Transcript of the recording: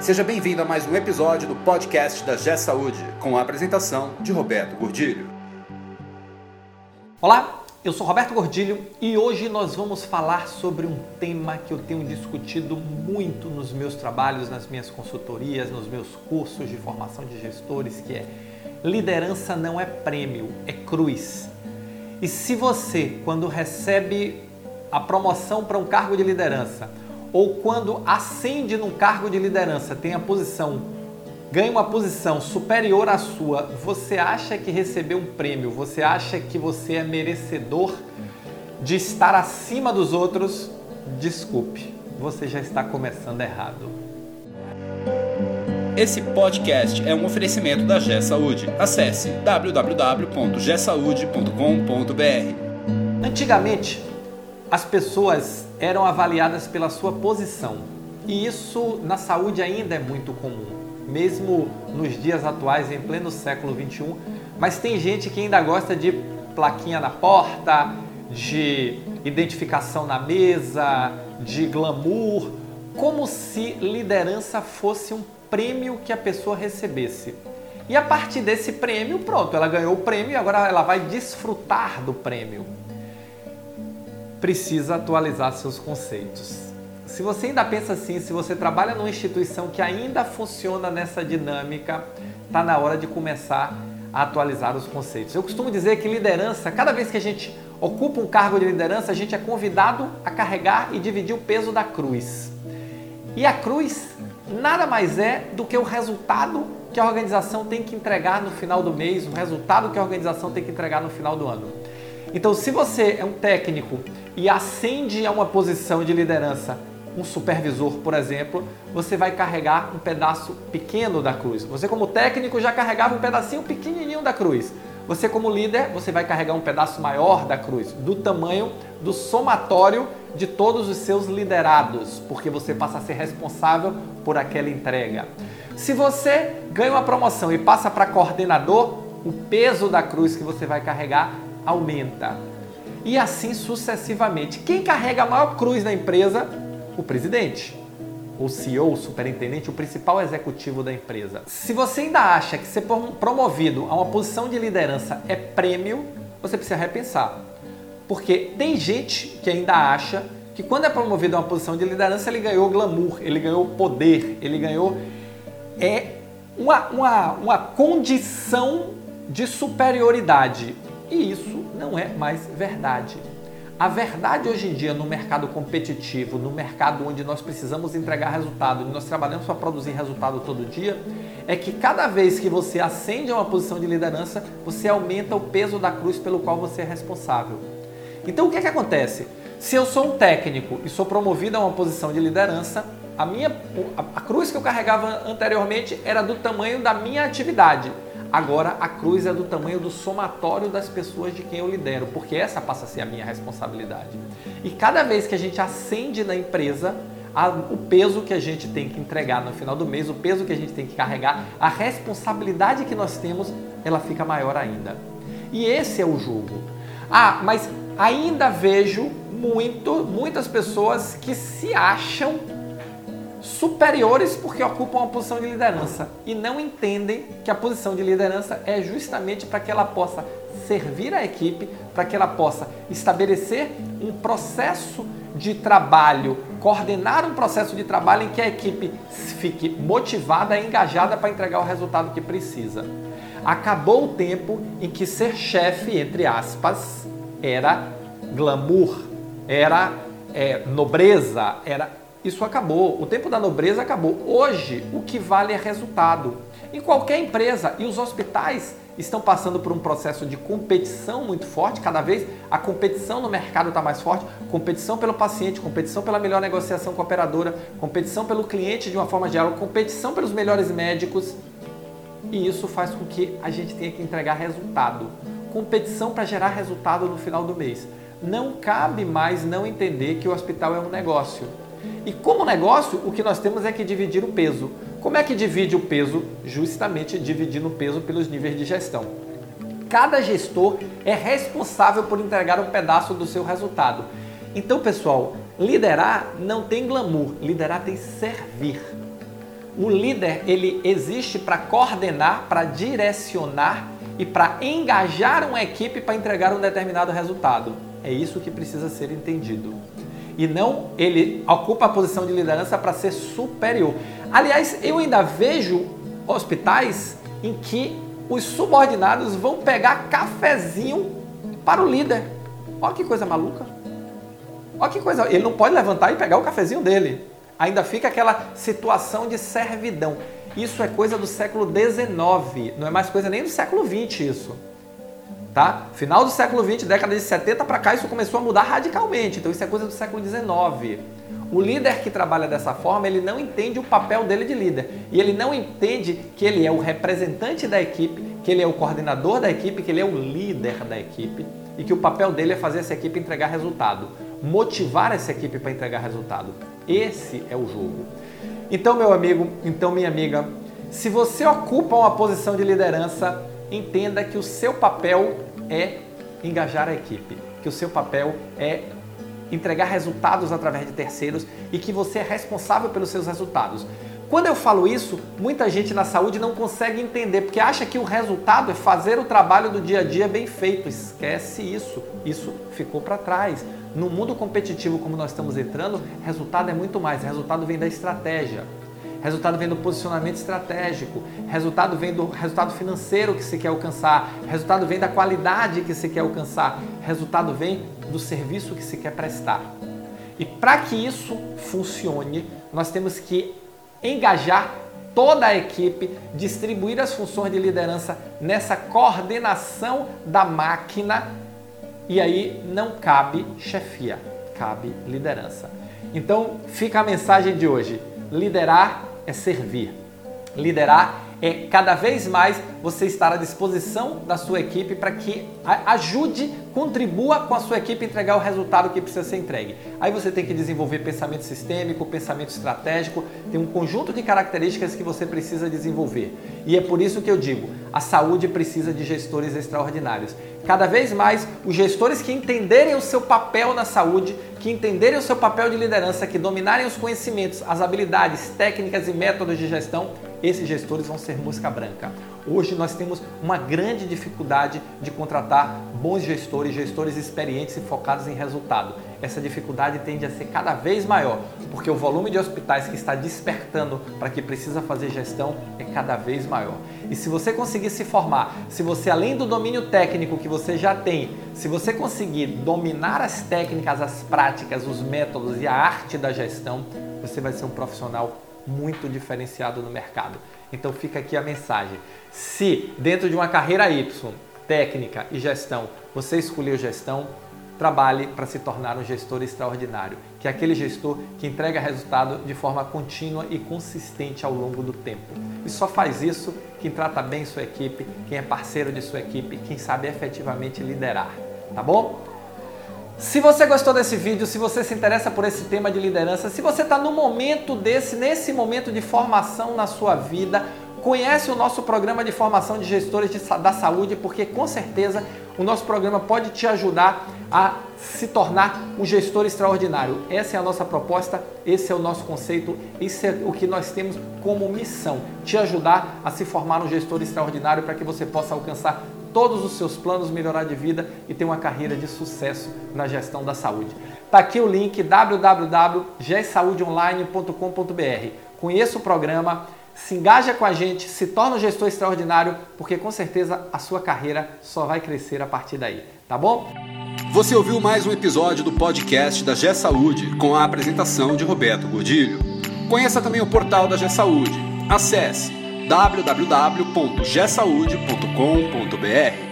Seja bem-vindo a mais um episódio do podcast da G Saúde, com a apresentação de Roberto Gordilho. Olá, eu sou Roberto Gordilho e hoje nós vamos falar sobre um tema que eu tenho discutido muito nos meus trabalhos, nas minhas consultorias, nos meus cursos de formação de gestores, que é liderança não é prêmio, é cruz. E se você, quando recebe a promoção para um cargo de liderança, ou quando ascende num cargo de liderança, tem a posição, ganha uma posição superior à sua, você acha que recebeu um prêmio, você acha que você é merecedor de estar acima dos outros, desculpe, você já está começando errado. Esse podcast é um oferecimento da G Saúde. Acesse www.gsaude.com.br. Antigamente, as pessoas eram avaliadas pela sua posição. E isso na saúde ainda é muito comum, mesmo nos dias atuais, em pleno século 21. Mas tem gente que ainda gosta de plaquinha na porta, de identificação na mesa, de glamour, como se liderança fosse um prêmio que a pessoa recebesse. E a partir desse prêmio, pronto, ela ganhou o prêmio e agora ela vai desfrutar do prêmio precisa atualizar seus conceitos. Se você ainda pensa assim, se você trabalha numa instituição que ainda funciona nessa dinâmica, está na hora de começar a atualizar os conceitos. Eu costumo dizer que liderança, cada vez que a gente ocupa um cargo de liderança, a gente é convidado a carregar e dividir o peso da cruz. E a cruz nada mais é do que o resultado que a organização tem que entregar no final do mês, o resultado que a organização tem que entregar no final do ano. Então, se você é um técnico e ascende a uma posição de liderança, um supervisor, por exemplo, você vai carregar um pedaço pequeno da cruz. Você como técnico já carregava um pedacinho pequenininho da cruz. Você como líder, você vai carregar um pedaço maior da cruz, do tamanho do somatório de todos os seus liderados, porque você passa a ser responsável por aquela entrega. Se você ganha uma promoção e passa para coordenador, o peso da cruz que você vai carregar aumenta. E assim sucessivamente. Quem carrega a maior cruz na empresa? O presidente. O CEO, o superintendente, o principal executivo da empresa. Se você ainda acha que ser promovido a uma posição de liderança é prêmio, você precisa repensar. Porque tem gente que ainda acha que quando é promovido a uma posição de liderança, ele ganhou glamour, ele ganhou poder, ele ganhou é uma, uma, uma condição de superioridade. E isso não é mais verdade. A verdade hoje em dia no mercado competitivo, no mercado onde nós precisamos entregar resultado, onde nós trabalhamos para produzir resultado todo dia, é que cada vez que você ascende a uma posição de liderança, você aumenta o peso da cruz pelo qual você é responsável. Então o que, é que acontece? Se eu sou um técnico e sou promovido a uma posição de liderança, a minha a cruz que eu carregava anteriormente era do tamanho da minha atividade. Agora a cruz é do tamanho do somatório das pessoas de quem eu lidero, porque essa passa a ser a minha responsabilidade. E cada vez que a gente acende na empresa, a, o peso que a gente tem que entregar no final do mês, o peso que a gente tem que carregar, a responsabilidade que nós temos, ela fica maior ainda. E esse é o jogo. Ah, mas ainda vejo muito, muitas pessoas que se acham superiores porque ocupam uma posição de liderança e não entendem que a posição de liderança é justamente para que ela possa servir a equipe, para que ela possa estabelecer um processo de trabalho, coordenar um processo de trabalho em que a equipe fique motivada engajada para entregar o resultado que precisa. Acabou o tempo em que ser chefe, entre aspas, era glamour, era é, nobreza, era isso acabou. O tempo da nobreza acabou. Hoje, o que vale é resultado. Em qualquer empresa, e os hospitais estão passando por um processo de competição muito forte, cada vez a competição no mercado está mais forte, competição pelo paciente, competição pela melhor negociação com a operadora, competição pelo cliente de uma forma geral, competição pelos melhores médicos. E isso faz com que a gente tenha que entregar resultado. Competição para gerar resultado no final do mês. Não cabe mais não entender que o hospital é um negócio e como negócio, o que nós temos é que dividir o peso. Como é que divide o peso? Justamente dividindo o peso pelos níveis de gestão. Cada gestor é responsável por entregar um pedaço do seu resultado. Então, pessoal, liderar não tem glamour, liderar tem servir. O líder, ele existe para coordenar, para direcionar e para engajar uma equipe para entregar um determinado resultado. É isso que precisa ser entendido. E não ele ocupa a posição de liderança para ser superior. Aliás, eu ainda vejo hospitais em que os subordinados vão pegar cafezinho para o líder. Olha que coisa maluca. Olha que coisa. Ele não pode levantar e pegar o cafezinho dele. Ainda fica aquela situação de servidão. Isso é coisa do século XIX, não é mais coisa nem do século XX isso. Tá? Final do século XX, década de 70 para cá, isso começou a mudar radicalmente. Então isso é coisa do século XIX. O líder que trabalha dessa forma, ele não entende o papel dele de líder. E ele não entende que ele é o representante da equipe, que ele é o coordenador da equipe, que ele é o líder da equipe e que o papel dele é fazer essa equipe entregar resultado, motivar essa equipe para entregar resultado. Esse é o jogo. Então, meu amigo, então minha amiga, se você ocupa uma posição de liderança, entenda que o seu papel é engajar a equipe, que o seu papel é entregar resultados através de terceiros e que você é responsável pelos seus resultados. Quando eu falo isso, muita gente na saúde não consegue entender, porque acha que o resultado é fazer o trabalho do dia a dia bem feito. Esquece isso. Isso ficou para trás. No mundo competitivo como nós estamos entrando, resultado é muito mais. Resultado vem da estratégia. Resultado vem do posicionamento estratégico, resultado vem do resultado financeiro que se quer alcançar, resultado vem da qualidade que se quer alcançar, resultado vem do serviço que se quer prestar. E para que isso funcione, nós temos que engajar toda a equipe, distribuir as funções de liderança nessa coordenação da máquina. E aí não cabe chefia, cabe liderança. Então fica a mensagem de hoje: liderar é servir. Liderar é cada vez mais você estar à disposição da sua equipe para que ajude, contribua com a sua equipe entregar o resultado que precisa ser entregue. Aí você tem que desenvolver pensamento sistêmico, pensamento estratégico, tem um conjunto de características que você precisa desenvolver. E é por isso que eu digo, a saúde precisa de gestores extraordinários. Cada vez mais, os gestores que entenderem o seu papel na saúde, que entenderem o seu papel de liderança, que dominarem os conhecimentos, as habilidades, técnicas e métodos de gestão, esses gestores vão ser música branca. Hoje nós temos uma grande dificuldade de contratar bons gestores, gestores experientes e focados em resultado. Essa dificuldade tende a ser cada vez maior, porque o volume de hospitais que está despertando para que precisa fazer gestão é cada vez maior. E se você conseguir se formar, se você além do domínio técnico que você já tem, se você conseguir dominar as técnicas, as práticas, os métodos e a arte da gestão, você vai ser um profissional muito diferenciado no mercado. Então fica aqui a mensagem. Se dentro de uma carreira Y, técnica e gestão, você escolheu gestão, trabalhe para se tornar um gestor extraordinário, que é aquele gestor que entrega resultado de forma contínua e consistente ao longo do tempo. E só faz isso quem trata bem sua equipe, quem é parceiro de sua equipe, quem sabe efetivamente liderar, tá bom? Se você gostou desse vídeo, se você se interessa por esse tema de liderança, se você está no momento desse, nesse momento de formação na sua vida, conhece o nosso programa de formação de gestores de, da saúde, porque com certeza o nosso programa pode te ajudar a se tornar um gestor extraordinário. Essa é a nossa proposta, esse é o nosso conceito, isso é o que nós temos como missão: te ajudar a se formar um gestor extraordinário para que você possa alcançar todos os seus planos, melhorar de vida e ter uma carreira de sucesso na gestão da saúde. Está aqui o link www.gsaudeonline.com.br. Conheça o programa, se engaja com a gente, se torna um gestor extraordinário, porque com certeza a sua carreira só vai crescer a partir daí, tá bom? Você ouviu mais um episódio do podcast da G Saúde com a apresentação de Roberto Godilho. Conheça também o portal da G Saúde. Acesse www.gsaude.com.br